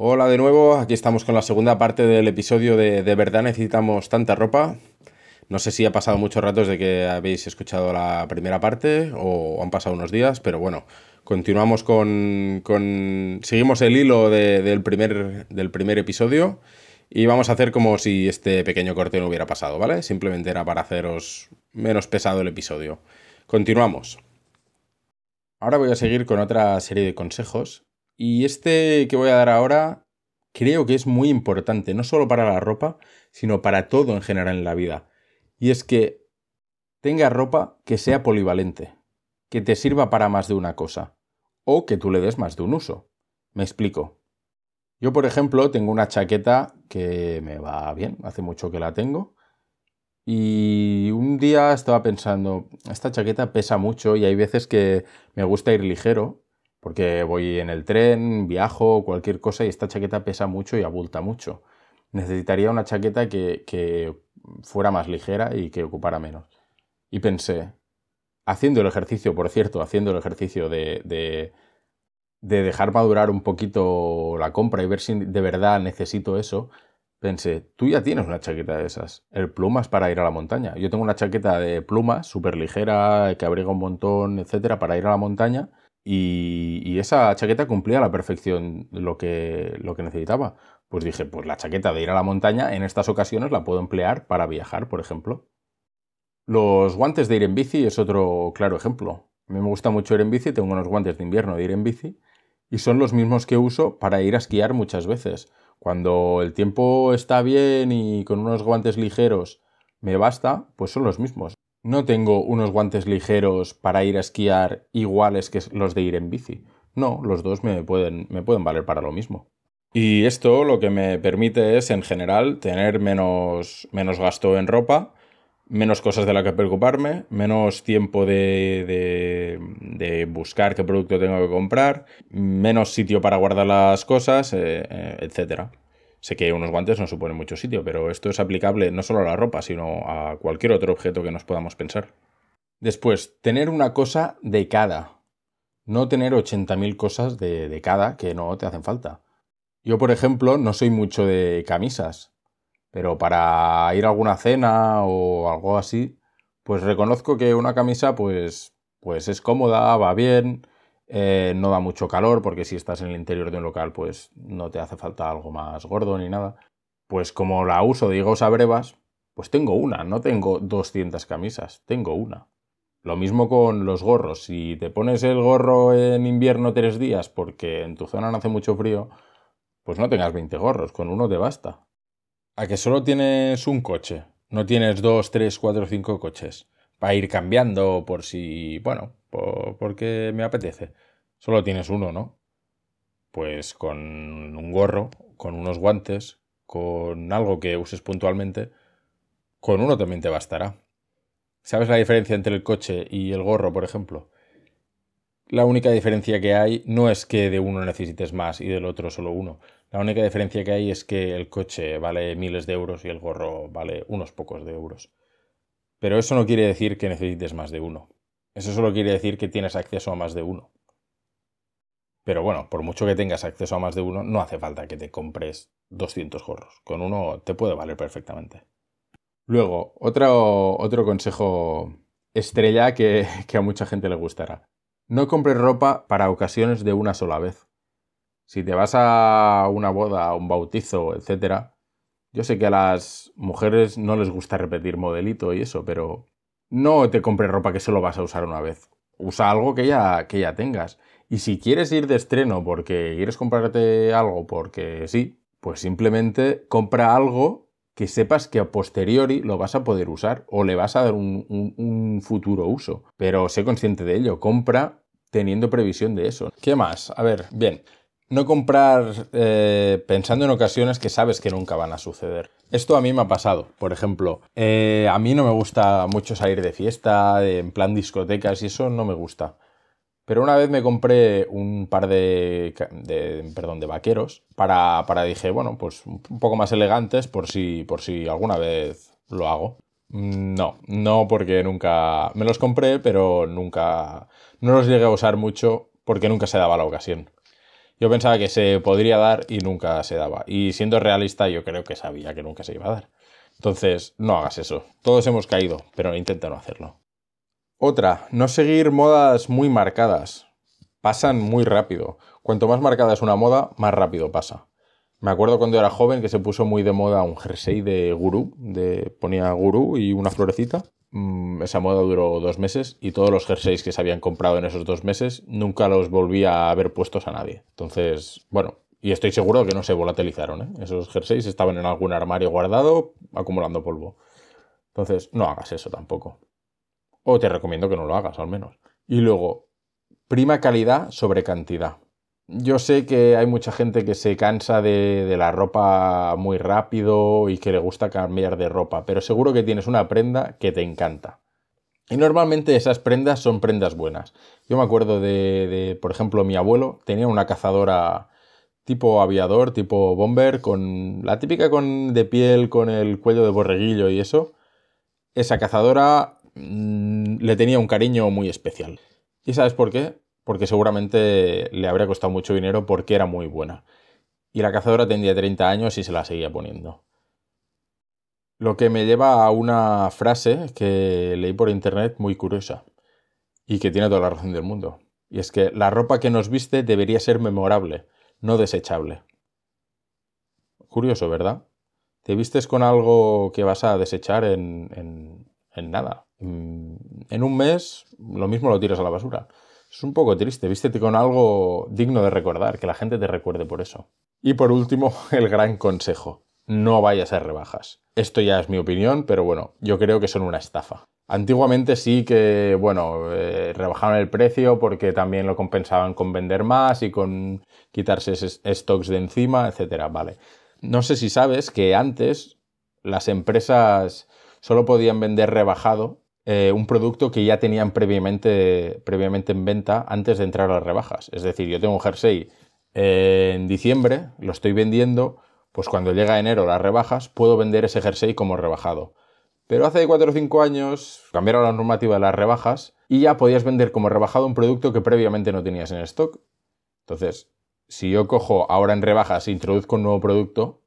Hola de nuevo, aquí estamos con la segunda parte del episodio de ¿De verdad necesitamos tanta ropa? No sé si ha pasado muchos ratos de que habéis escuchado la primera parte o han pasado unos días, pero bueno, continuamos con... con seguimos el hilo del, primer, del primer episodio y vamos a hacer como si este pequeño corte no hubiera pasado, ¿vale? Simplemente era para haceros menos pesado el episodio. Continuamos. Ahora voy a seguir con otra serie de consejos y este que voy a dar ahora creo que es muy importante, no solo para la ropa, sino para todo en general en la vida. Y es que tenga ropa que sea polivalente, que te sirva para más de una cosa, o que tú le des más de un uso. Me explico. Yo, por ejemplo, tengo una chaqueta que me va bien, hace mucho que la tengo, y un día estaba pensando, esta chaqueta pesa mucho y hay veces que me gusta ir ligero, porque voy en el tren, viajo, cualquier cosa, y esta chaqueta pesa mucho y abulta mucho. Necesitaría una chaqueta que, fuera más ligera y que ocupara menos. Y pensé, haciendo el ejercicio, por cierto, haciendo el ejercicio de, de, de dejar madurar un poquito la compra y ver si de verdad necesito eso, pensé, tú ya tienes una chaqueta de esas. El plumas para ir a la montaña. Yo tengo una chaqueta de plumas súper ligera, que abriga un montón, etcétera, para ir a la montaña. Y, esa chaqueta cumplía a la perfección lo que, lo que necesitaba. Pues dije, pues la chaqueta de ir a la montaña en estas ocasiones la puedo emplear para viajar, por ejemplo. Los guantes de ir en bici es otro claro ejemplo. A mí me gusta mucho ir en bici, tengo unos guantes de invierno de ir en bici y son los mismos que uso para ir a esquiar muchas veces. Cuando el tiempo está bien y con unos guantes ligeros me basta, pues son los mismos. No tengo unos guantes ligeros para ir a esquiar iguales que los de ir en bici. No, los dos me pueden, valer para lo mismo. Y esto lo que me permite es, en general, tener menos, menos gasto en ropa, menos cosas de las que preocuparme, menos tiempo de, de, buscar qué producto tengo que comprar, menos sitio para guardar las cosas, eh, eh, etc. Sé que unos guantes no suponen mucho sitio, pero esto es aplicable no solo a la ropa, sino a cualquier otro objeto que nos podamos pensar. Después, tener una cosa de cada. No tener 80.000 cosas de, de cada que no te hacen falta. Yo, por ejemplo, no soy mucho de camisas, pero para ir a alguna cena o algo así, pues reconozco que una camisa pues, pues es cómoda, va bien, eh, no da mucho calor porque si estás en el interior de un local pues no te hace falta algo más gordo ni nada. Pues como la uso de higos pues tengo una, no tengo 200 camisas, tengo una. Lo mismo con los gorros, si te pones el gorro en invierno tres días porque en tu zona no hace mucho frío, pues no tengas 20 gorros, con uno te basta. A que solo tienes un coche, no tienes dos, tres, cuatro, cinco coches, para ir cambiando por si, bueno, porque me apetece. Solo tienes uno, ¿no? Pues con un gorro, con unos guantes, con algo que uses puntualmente, con uno también te bastará. ¿Sabes la diferencia entre el coche y el gorro, por ejemplo? La única diferencia que hay no es que de uno necesites más y del otro solo uno. La única diferencia que hay es que el coche vale miles de euros y el gorro vale unos pocos de euros. Pero eso no quiere decir que necesites más de uno. Eso solo quiere decir que tienes acceso a más de uno. Pero bueno, por mucho que tengas acceso a más de uno, no hace falta que te compres 200 gorros. Con uno te puede valer perfectamente. Luego, otro, otro consejo estrella que, a mucha gente le gustará. No compres ropa para ocasiones de una sola vez. Si te vas a una boda, un bautizo, etc., yo sé que a las mujeres no les gusta repetir modelito y eso, pero no te compres ropa que solo vas a usar una vez. Usa algo que ya, que ya tengas. Y si quieres ir de estreno porque quieres comprarte algo porque sí, pues simplemente compra algo que sepas que a posteriori lo vas a poder usar o le vas a dar un, un futuro uso. Pero sé consciente de ello. Compra teniendo previsión de eso. ¿Qué más? A ver, bien. No comprar eh, pensando en ocasiones que sabes que nunca van a suceder. Esto a mí me ha pasado. Por ejemplo, eh, a mí no me gusta mucho salir de fiesta, en plan discotecas y eso no me gusta. Pero una vez me compré un par de, perdón, de vaqueros para, para, dije, bueno, pues un poco más elegantes por si, por si alguna vez lo hago. Mm, no, no porque nunca me los compré, pero nunca no los llegué a usar mucho porque nunca se daba la ocasión. Yo pensaba que se podría dar y nunca se daba. Y siendo realista, yo creo que sabía que nunca se iba a dar. Entonces, no hagas eso. Todos hemos caído, pero intenta no hacerlo. Otra, no seguir modas muy marcadas. Pasan muy rápido. Cuanto más marcada es una moda, más rápido pasa. Me acuerdo cuando era joven que se puso muy de moda un jersey de gurú, de ponía gurú y una florecita. Mm, esa moda duró dos meses y todos los jerseys que se habían comprado en esos dos meses nunca los volví a haber puestos a nadie. Entonces, bueno, y estoy seguro que no se volatilizaron. ¿eh? Esos jerseys estaban en algún armario guardado acumulando polvo. Entonces, no hagas eso tampoco. O te recomiendo que no lo hagas, al menos. Y luego, prima calidad sobre cantidad. Yo sé que hay mucha gente que se cansa de, la ropa muy rápido y que le gusta cambiar de ropa, pero seguro que tienes una prenda que te encanta. Y normalmente esas prendas son prendas buenas. Yo me acuerdo de, por ejemplo, mi abuelo tenía una cazadora tipo aviador, tipo bomber, con la típica con, de piel, con el cuello de borreguillo y eso. Esa cazadora mm, le tenía un cariño muy especial. ¿Y sabes por qué? Porque seguramente le habría costado mucho dinero porque era muy buena. Y la cazadora tendría 30 años y se la seguía poniendo. Lo que me lleva a una frase que leí por internet muy curiosa y que tiene toda la razón del mundo. Y es que la ropa que nos viste debería ser memorable, no desechable. Curioso, ¿verdad? Te vistes con algo que vas a desechar en, en nada. En un mes lo mismo lo tiras a la basura. Es un poco triste, vístete con algo digno de recordar, que la gente te recuerde por eso. Y por último, el gran consejo. No vayas a rebajas. Esto ya es mi opinión, pero bueno, yo creo que son una estafa. Antiguamente sí que, bueno, eh, rebajaban el precio porque también lo compensaban con vender más y con quitarse stocks de encima, etcétera, vale. No sé si sabes que antes las empresas solo podían vender rebajado eh, un producto que ya tenían previamente, previamente en venta antes de entrar a las rebajas. Es decir, yo tengo un jersey eh, en diciembre, lo estoy vendiendo, pues cuando llega enero las rebajas, puedo vender ese jersey como rebajado. Pero hace 4 o 5 años cambiaron la normativa de las rebajas y ya podías vender como rebajado un producto que previamente no tenías en stock. Entonces, si yo cojo ahora en rebajas e introduzco un nuevo producto,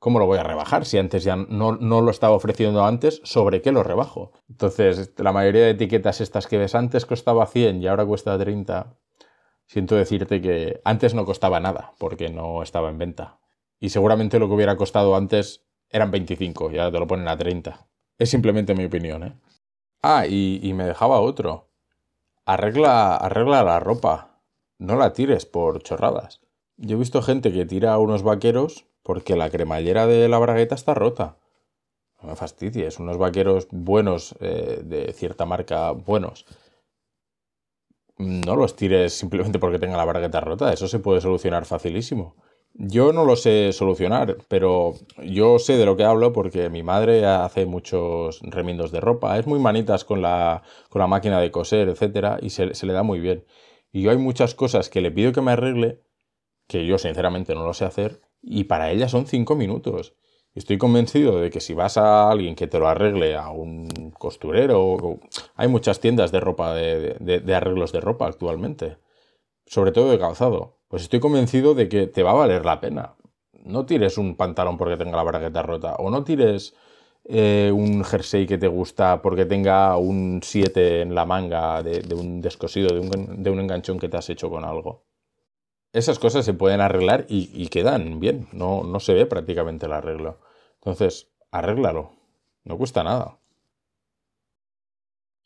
¿cómo lo voy a rebajar? Si antes ya no, lo estaba ofreciendo antes, ¿sobre qué lo rebajo? Entonces, la mayoría de etiquetas estas que ves antes costaba 100 y ahora cuesta 30. Siento decirte que antes no costaba nada porque no estaba en venta. Y seguramente lo que hubiera costado antes eran 25 y ahora te lo ponen a 30. Es simplemente mi opinión, ¿eh? Ah, y, y me dejaba otro. Arregla, arregla la ropa. No la tires por chorradas. Yo he visto gente que tira unos vaqueros porque la cremallera de la bragueta está rota. No me fastidies, unos vaqueros buenos, eh, de cierta marca, buenos. No los tires simplemente porque tenga la bragueta rota, eso se puede solucionar facilísimo. Yo no lo sé solucionar, pero yo sé de lo que hablo porque mi madre hace muchos remiendos de ropa, es muy manitas con la, con la máquina de coser, etcétera, y se, se le da muy bien. Y yo hay muchas cosas que le pido que me arregle, que yo sinceramente no lo sé hacer, y para ella son cinco minutos. Estoy convencido de que si vas a alguien que te lo arregle, a un costurero, hay muchas tiendas de ropa, de, arreglos de ropa actualmente, sobre todo de calzado, pues estoy convencido de que te va a valer la pena. No tires un pantalón porque tenga la bragueta rota, o no tires eh, un jersey que te gusta porque tenga un 7 en la manga de, un descosido, de un, de un enganchón que te has hecho con algo esas cosas se pueden arreglar y, quedan bien. No, no se ve prácticamente el arreglo. Entonces, arréglalo. No cuesta nada.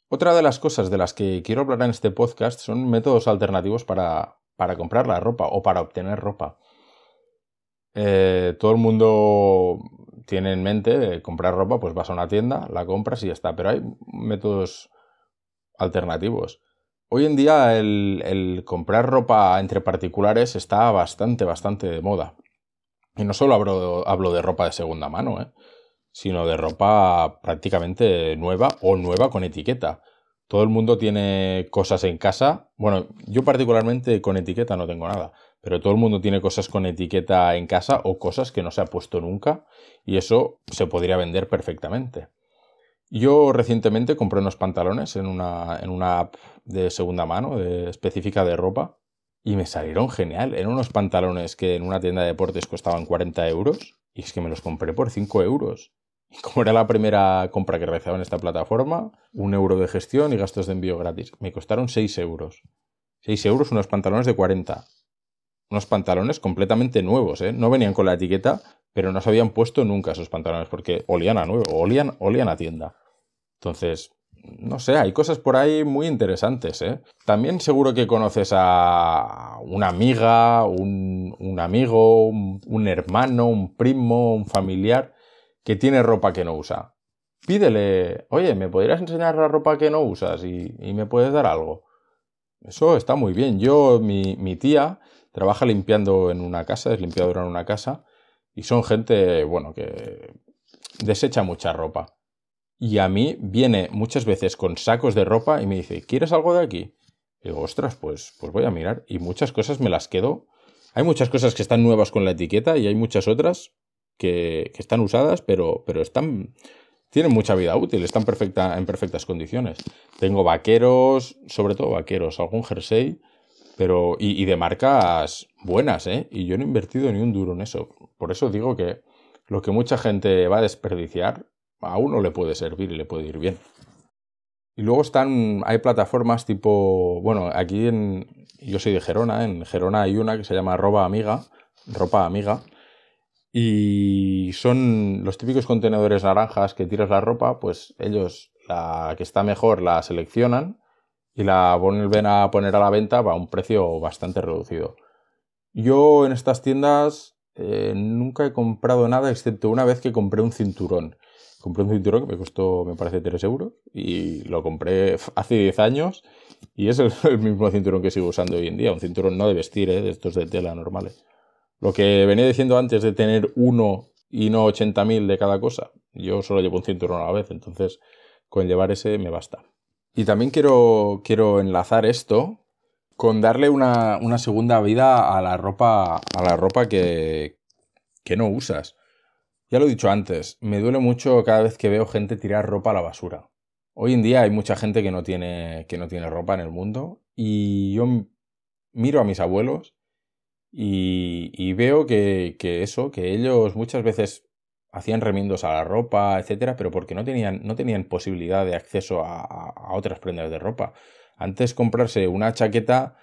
Otra de las cosas de las que quiero hablar en este podcast son métodos alternativos para, para comprar la ropa o para obtener ropa. Eh, todo el mundo tiene en mente comprar ropa, pues vas a una tienda, la compras y ya está. Pero hay métodos alternativos. Hoy en día el, comprar ropa entre particulares está bastante, bastante de moda. Y no solo hablo, de ropa de segunda mano, ¿eh? sino de ropa prácticamente nueva o nueva con etiqueta. Todo el mundo tiene cosas en casa. Bueno, yo particularmente con etiqueta no tengo nada, pero todo el mundo tiene cosas con etiqueta en casa o cosas que no se ha puesto nunca y eso se podría vender perfectamente. Yo recientemente compré unos pantalones en una, en una app de segunda mano, específica de ropa, y me salieron genial. Eran unos pantalones que en una tienda de deportes costaban 40 euros y es que me los compré por 5 euros. Y como era la primera compra que realizaba en esta plataforma, un euro de gestión y gastos de envío gratis. Me costaron 6 euros. 6 euros unos pantalones de 40. Unos pantalones completamente nuevos, ¿eh? No venían con la etiqueta, pero no se habían puesto nunca esos pantalones porque olían a nuevo, olían, olían a tienda. Entonces, no sé, hay cosas por ahí muy interesantes. ¿eh? También seguro que conoces a una amiga, un, amigo, un, hermano, un primo, un familiar que tiene ropa que no usa. Pídele, oye, ¿me podrías enseñar la ropa que no usas y, y me puedes dar algo? Eso está muy bien. Yo, mi, mi tía, trabaja limpiando en una casa, es limpiadora en una casa, y son gente, bueno, que desecha mucha ropa. Y a mí viene muchas veces con sacos de ropa y me dice, ¿quieres algo de aquí? Y digo, ostras, pues, pues voy a mirar. Y muchas cosas me las quedo. Hay muchas cosas que están nuevas con la etiqueta y hay muchas otras que, que están usadas, pero, pero están, tienen mucha vida útil, están perfecta, en perfectas condiciones. Tengo vaqueros, sobre todo vaqueros, algún jersey, pero y, de marcas buenas, ¿eh? Y yo no he invertido ni un duro en eso. Por eso digo que lo que mucha gente va a desperdiciar, a uno le puede servir y le puede ir bien. Y luego están, hay plataformas tipo, bueno, aquí en, yo soy de Gerona, en Gerona hay una que se llama Ropa Amiga, Ropa Amiga, y son los típicos contenedores naranjas que tiras la ropa, pues ellos la que está mejor la seleccionan y la vuelven a poner a la venta a un precio bastante reducido. Yo en estas tiendas eh, nunca he comprado nada excepto una vez que compré un cinturón compré un cinturón que me costó, me parece, 3 euros y lo compré hace 10 años y es el, mismo cinturón que sigo usando hoy en día, un cinturón no de vestir, ¿eh? de estos de tela normales. Lo que venía diciendo antes de tener uno y no 80.000 de cada cosa, yo solo llevo un cinturón a la vez, entonces con llevar ese me basta. Y también quiero, quiero enlazar esto con darle una, una segunda vida a la ropa, a la ropa que, que no usas. Ya lo he dicho antes, me duele mucho cada vez que veo gente tirar ropa a la basura. Hoy en día hay mucha gente que no tiene, que no tiene ropa en el mundo y yo miro a mis abuelos y, veo que, eso, que ellos muchas veces hacían remiendos a la ropa, etcétera, pero porque no tenían, no tenían posibilidad de acceso a, otras prendas de ropa. Antes comprarse una chaqueta,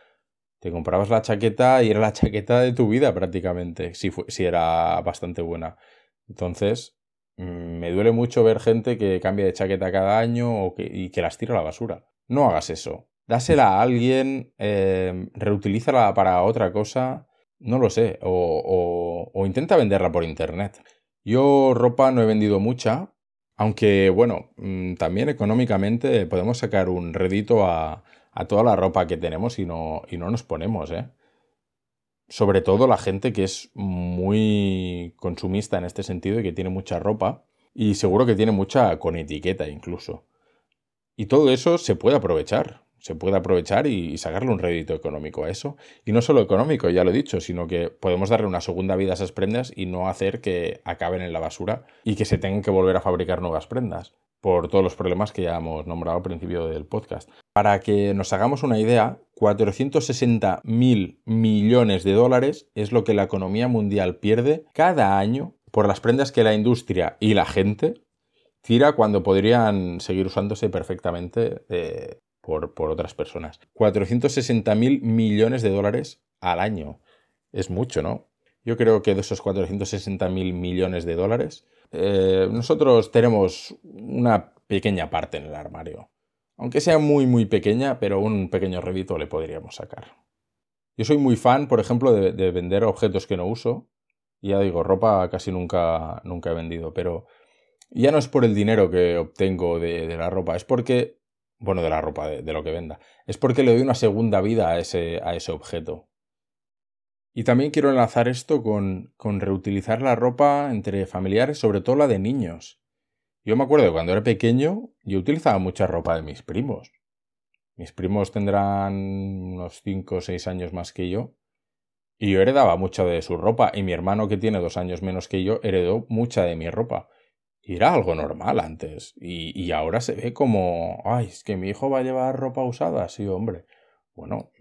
te comprabas la chaqueta y era la chaqueta de tu vida prácticamente, si, si era bastante buena. Entonces, mm, me duele mucho ver gente que cambia de chaqueta cada año o que, y que las tira a la basura. No hagas eso. Dásela a alguien, eh, reutilízala para otra cosa, no lo sé, o, o, intenta venderla por internet. Yo ropa no he vendido mucha, aunque bueno, mm, también económicamente podemos sacar un redito a, toda la ropa que tenemos y no, y no nos ponemos, ¿eh? sobre todo la gente que es muy consumista en este sentido y que tiene mucha ropa y seguro que tiene mucha con etiqueta incluso. Y todo eso se puede aprovechar, se puede aprovechar y sacarle un rédito económico a eso. Y no solo económico, ya lo he dicho, sino que podemos darle una segunda vida a esas prendas y no hacer que acaben en la basura y que se tengan que volver a fabricar nuevas prendas por todos los problemas que ya hemos nombrado al principio del podcast. Para que nos hagamos una idea, 460 mil millones de dólares es lo que la economía mundial pierde cada año por las prendas que la industria y la gente tira cuando podrían seguir usándose perfectamente eh, por, otras personas. 460 mil millones de dólares al año. Es mucho, ¿no? Yo creo que de esos 460 mil millones de dólares, eh, nosotros tenemos una pequeña parte en el armario. Aunque sea muy, muy pequeña, pero un pequeño rédito le podríamos sacar. Yo soy muy fan, por ejemplo, de, vender objetos que no uso. Ya digo, ropa casi nunca, nunca he vendido, pero ya no es por el dinero que obtengo de, la ropa, es porque, bueno, de la ropa, de, lo que venda, es porque le doy una segunda vida a ese, a ese objeto. Y también quiero enlazar esto con, con reutilizar la ropa entre familiares, sobre todo la de niños. Yo me acuerdo cuando era pequeño yo utilizaba mucha ropa de mis primos. Mis primos tendrán unos 5 o 6 años más que yo. Y yo heredaba mucha de su ropa. Y mi hermano, que tiene dos años menos que yo, heredó mucha de mi ropa. Y era algo normal antes. Y, y ahora se ve como, ay, es que mi hijo va a llevar ropa usada. Sí, hombre. Bueno,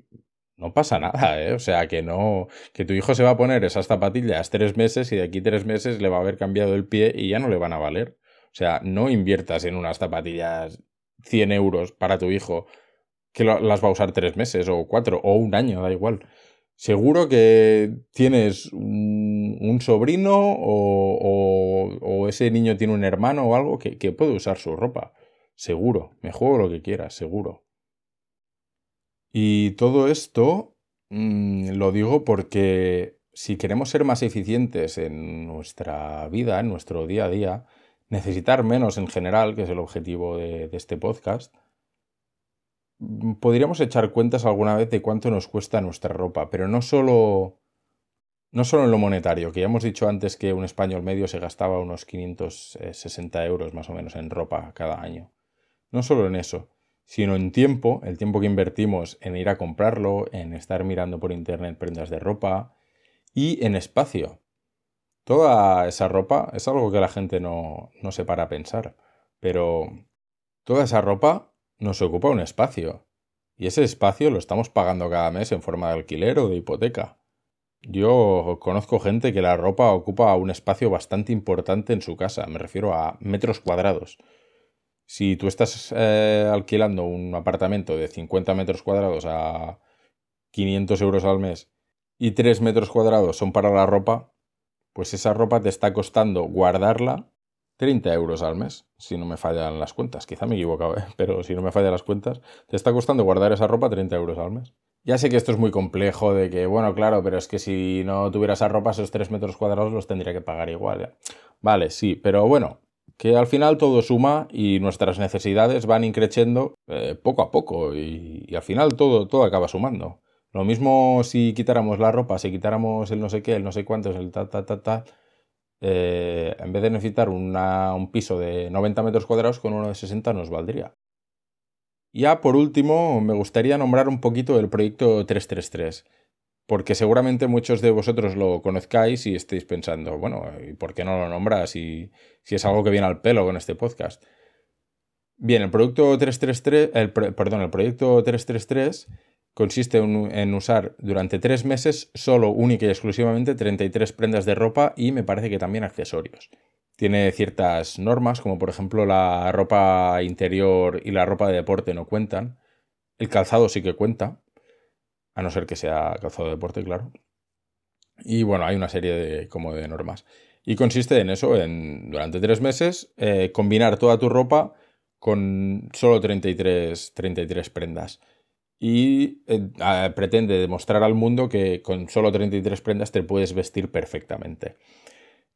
no pasa nada, ¿eh? O sea, que no, que tu hijo se va a poner esas zapatillas tres meses y de aquí tres meses le va a haber cambiado el pie y ya no le van a valer. O sea, no inviertas en unas zapatillas 100 euros para tu hijo que las va a usar tres meses o cuatro o un año, da igual. Seguro que tienes un, sobrino o, o, ese niño tiene un hermano o algo que, que puede usar su ropa. Seguro, me juego lo que quieras, seguro. Y todo esto mm, lo digo porque si queremos ser más eficientes en nuestra vida, en nuestro día a día, necesitar menos en general, que es el objetivo de, este podcast, mm, podríamos echar cuentas alguna vez de cuánto nos cuesta nuestra ropa, pero no solo, no solo en lo monetario, que ya hemos dicho antes que un español medio se gastaba unos 560 euros más o menos en ropa cada año. No solo en eso, sino en tiempo, el tiempo que invertimos en ir a comprarlo, en estar mirando por internet prendas de ropa y en espacio. Toda esa ropa es algo que la gente no, no se para a pensar, pero toda esa ropa nos ocupa un espacio y ese espacio lo estamos pagando cada mes en forma de alquiler o de hipoteca. Yo conozco gente que la ropa ocupa un espacio bastante importante en su casa, me refiero a metros cuadrados. Si tú estás eh, alquilando un apartamento de 50 metros cuadrados a 500 euros al mes y 3 metros cuadrados son para la ropa, pues esa ropa te está costando guardarla 30 euros al mes, si no me fallan las cuentas. Quizá me he equivocado, ¿eh? pero si no me fallan las cuentas, te está costando guardar esa ropa 30 euros al mes. Ya sé que esto es muy complejo, de que, bueno, claro, pero es que si no tuviera esa ropa, esos 3 metros cuadrados los tendría que pagar igual. Vale, sí, pero bueno, que al final todo suma y nuestras necesidades van increciendo eh, poco a poco y, al final todo, todo acaba sumando. Lo mismo si quitáramos la ropa, si quitáramos el no sé qué, el no sé cuántos, el ta, ta, ta, ta, eh, en vez de necesitar un piso de 90 metros cuadrados, con uno de 60 nos valdría. Ya por último, me gustaría nombrar un poquito el proyecto 333 porque seguramente muchos de vosotros lo conozcáis y estéis pensando, bueno, ¿y por qué no lo nombras si, si es algo que viene al pelo con este podcast? Bien, el producto 333, el, perdón, el proyecto 333 consiste en, usar durante tres meses solo, única y exclusivamente 33 prendas de ropa y me parece que también accesorios. Tiene ciertas normas, como por ejemplo la ropa interior y la ropa de deporte no cuentan. El calzado sí que cuenta, a no ser que sea calzado de deporte, claro. Y bueno, hay una serie de, como de normas. Y consiste en eso, en durante tres meses, eh, combinar toda tu ropa con solo 33, 33 prendas. Y eh, pretende demostrar al mundo que con solo 33 prendas te puedes vestir perfectamente.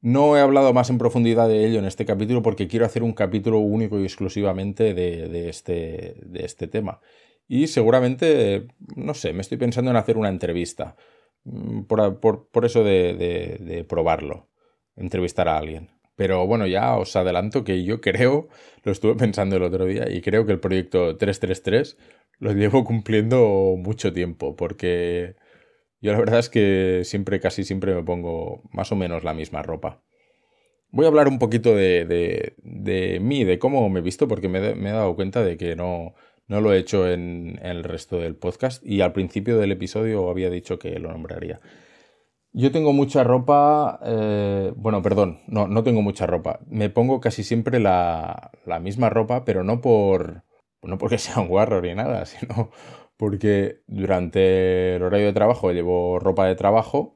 No he hablado más en profundidad de ello en este capítulo porque quiero hacer un capítulo único y exclusivamente de, este, este tema. Y seguramente, no sé, me estoy pensando en hacer una entrevista. Mm, por, eso de, de, probarlo, entrevistar a alguien. Pero bueno, ya os adelanto que yo creo, lo estuve pensando el otro día, y creo que el proyecto 333 lo llevo cumpliendo mucho tiempo, porque yo la verdad es que siempre, casi siempre me pongo más o menos la misma ropa. Voy a hablar un poquito de, mí, de cómo me he visto, porque me, he dado cuenta de que no, no lo he hecho en, el resto del podcast y al principio del episodio había dicho que lo nombraría. Yo tengo mucha ropa, eh, bueno, perdón, no, no tengo mucha ropa. Me pongo casi siempre la, misma ropa, pero no por no porque sea un guarro ni nada, sino porque durante el horario de trabajo llevo ropa de trabajo,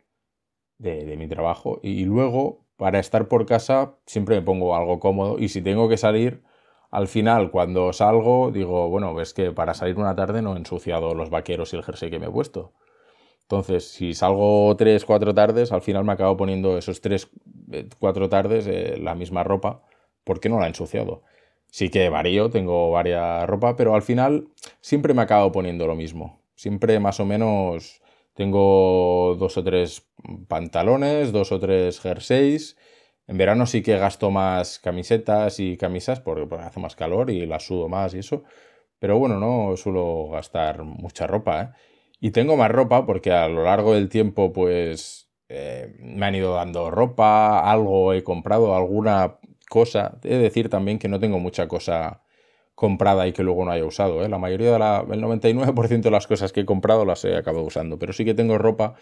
de, mi trabajo, y luego para estar por casa siempre me pongo algo cómodo y si tengo que salir, al final, cuando salgo, digo, bueno, ves que para salir una tarde no he ensuciado los vaqueros y el jersey que me he puesto. Entonces, si salgo tres, cuatro tardes, al final me acabo poniendo esos tres, eh, cuatro tardes eh, la misma ropa, porque no la he ensuciado. Sí que varío, tengo varias ropa, pero al final siempre me acabo poniendo lo mismo. Siempre más o menos tengo dos o tres pantalones, dos o tres jerseys en verano sí que gasto más camisetas y camisas porque, hace más calor y las sudo más y eso. Pero bueno, no suelo gastar mucha ropa, ¿eh? Y tengo más ropa porque a lo largo del tiempo, pues, eh, me han ido dando ropa, algo he comprado, alguna cosa. He de decir también que no tengo mucha cosa comprada y que luego no haya usado. ¿eh? La mayoría de la, el 99% de las cosas que he comprado las he acabado usando, pero sí que tengo ropa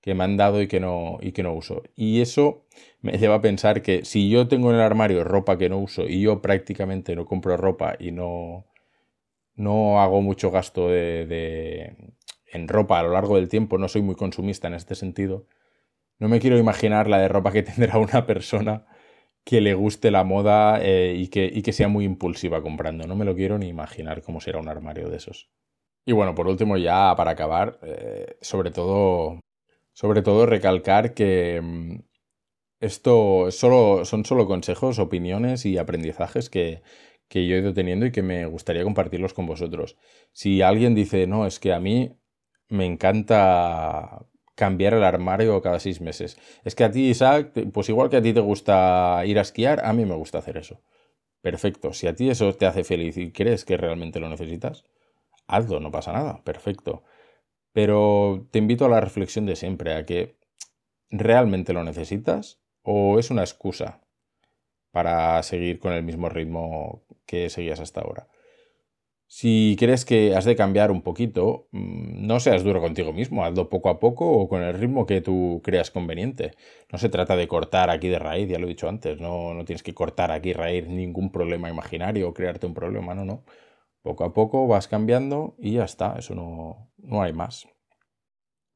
que me han dado y que no, y que no uso. Y eso me lleva a pensar que si yo tengo en el armario ropa que no uso y yo prácticamente no compro ropa y no, no hago mucho gasto de, en ropa a lo largo del tiempo, no soy muy consumista en este sentido, no me quiero imaginar la de ropa que tendrá una persona que le guste la moda eh, y, que, que, sea muy impulsiva comprando. No me lo quiero ni imaginar cómo será un armario de esos. Y bueno, por último, ya para acabar, eh, sobre todo. Sobre todo recalcar que mm, esto solo, son solo consejos, opiniones y aprendizajes que, que yo he ido teniendo y que me gustaría compartirlos con vosotros. Si alguien dice, no, es que a mí me encanta cambiar el armario cada seis meses. Es que a ti, Isaac, pues igual que a ti te gusta ir a esquiar, a mí me gusta hacer eso. Perfecto. Si a ti eso te hace feliz y crees que realmente lo necesitas, hazlo, no pasa nada. Perfecto. Pero te invito a la reflexión de siempre, a que realmente lo necesitas o es una excusa para seguir con el mismo ritmo que seguías hasta ahora. Si crees que has de cambiar un poquito, mm, no seas duro contigo mismo, hazlo poco a poco o con el ritmo que tú creas conveniente. No se trata de cortar aquí de raíz, ya lo he dicho antes, no, no tienes que cortar aquí raíz ningún problema imaginario o crearte un problema, no, no. Poco a poco vas cambiando y ya está, eso no, no hay más.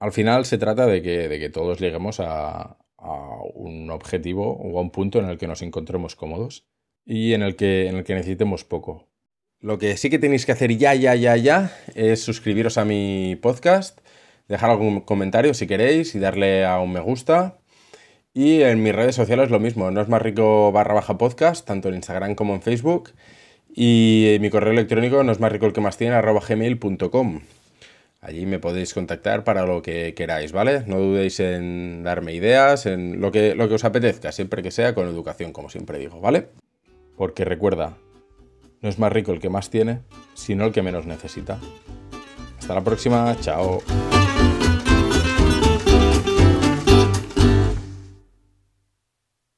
Al final se trata de que, de que todos lleguemos a, a un objetivo o a un punto en el que nos encontremos cómodos y en el que, en el que necesitemos poco. Lo que sí que tenéis que hacer ya, ya, ya, ya es suscribiros a mi podcast, dejar algún comentario si queréis y darle a un me gusta. Y en mis redes sociales lo mismo, no es más rico barra baja podcast, tanto en Instagram como en Facebook. Y mi correo electrónico no es más rico el que más tiene, arroba gmail.com. Allí me podéis contactar para lo que queráis, ¿vale? No dudéis en darme ideas, en lo que, lo que os apetezca, siempre que sea con educación, como siempre digo, ¿vale? Porque recuerda, no es más rico el que más tiene, sino el que menos necesita. Hasta la próxima, chao.